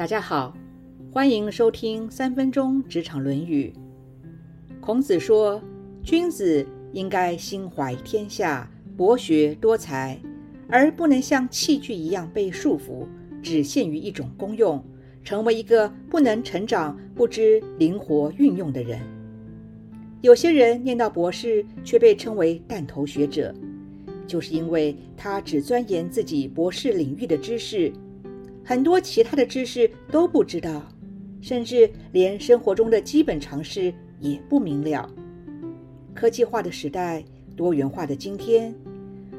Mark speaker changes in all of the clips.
Speaker 1: 大家好，欢迎收听三分钟职场论语。孔子说，君子应该心怀天下，博学多才，而不能像器具一样被束缚，只限于一种功用，成为一个不能成长、不知灵活运用的人。有些人念到博士，却被称为弹头学者，就是因为他只钻研自己博士领域的知识。很多其他的知识都不知道，甚至连生活中的基本常识也不明了。科技化的时代，多元化的今天，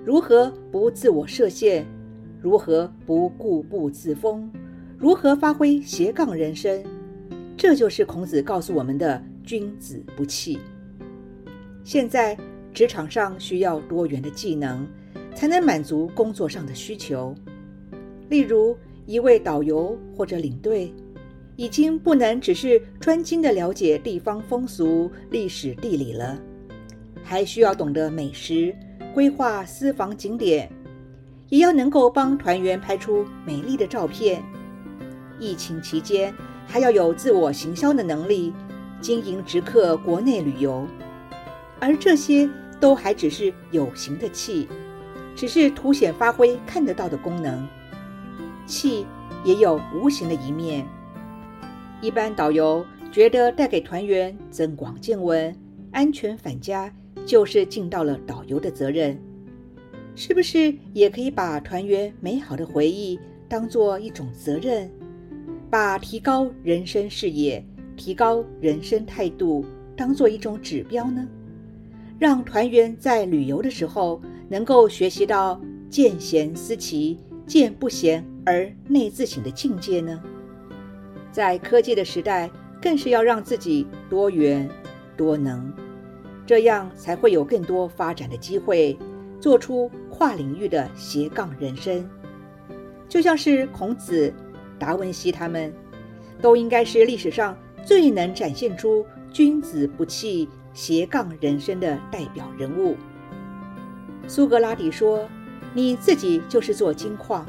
Speaker 1: 如何不自我设限？如何不固步自封？如何发挥斜杠人生？这就是孔子告诉我们的“君子不器”。现在职场上需要多元的技能，才能满足工作上的需求，例如。一位导游或者领队，已经不能只是专精的了解地方风俗、历史地理了，还需要懂得美食、规划私房景点，也要能够帮团员拍出美丽的照片。疫情期间，还要有自我行销的能力，经营直客国内旅游。而这些都还只是有形的气，只是凸显发挥看得到的功能。气也有无形的一面。一般导游觉得带给团员增广见闻、安全返家，就是尽到了导游的责任。是不是也可以把团员美好的回忆当做一种责任，把提高人生视野、提高人生态度当做一种指标呢？让团员在旅游的时候能够学习到见贤思齐。见不贤而内自省的境界呢？在科技的时代，更是要让自己多元多能，这样才会有更多发展的机会，做出跨领域的斜杠人生。就像是孔子、达文西他们，都应该是历史上最能展现出君子不器斜杠人生的代表人物。苏格拉底说。你自己就是做金矿，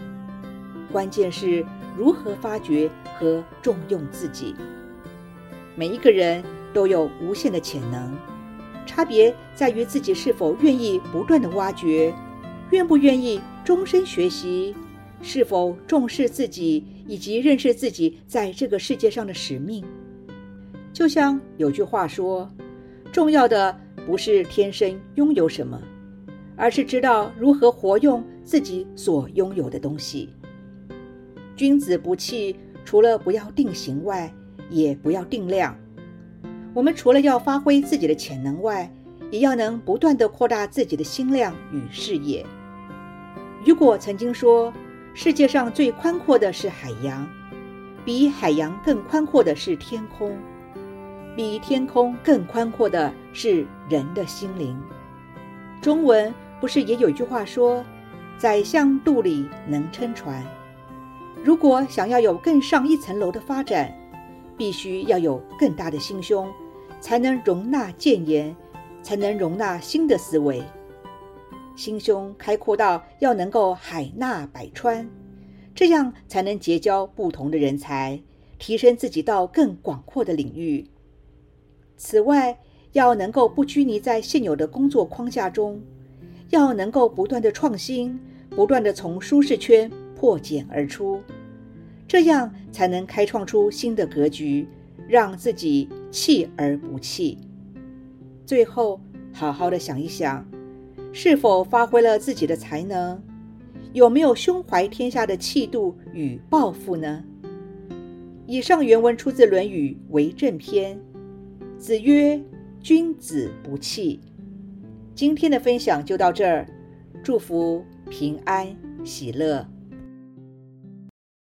Speaker 1: 关键是如何发掘和重用自己。每一个人都有无限的潜能，差别在于自己是否愿意不断的挖掘，愿不愿意终身学习，是否重视自己以及认识自己在这个世界上的使命。就像有句话说，重要的不是天生拥有什么。而是知道如何活用自己所拥有的东西。君子不器，除了不要定型外，也不要定量。我们除了要发挥自己的潜能外，也要能不断的扩大自己的心量与视野。雨果曾经说：“世界上最宽阔的是海洋，比海洋更宽阔的是天空，比天空更宽阔的是人的心灵。”中文不是也有一句话说：“宰相肚里能撑船。”如果想要有更上一层楼的发展，必须要有更大的心胸，才能容纳谏言，才能容纳新的思维。心胸开阔到要能够海纳百川，这样才能结交不同的人才，提升自己到更广阔的领域。此外，要能够不拘泥在现有的工作框架中，要能够不断的创新，不断的从舒适圈破茧而出，这样才能开创出新的格局，让自己弃而不弃。最后，好好的想一想，是否发挥了自己的才能，有没有胸怀天下的气度与抱负呢？以上原文出自《论语·为政篇》，子曰。君子不器。今天的分享就到这儿，祝福平安喜乐。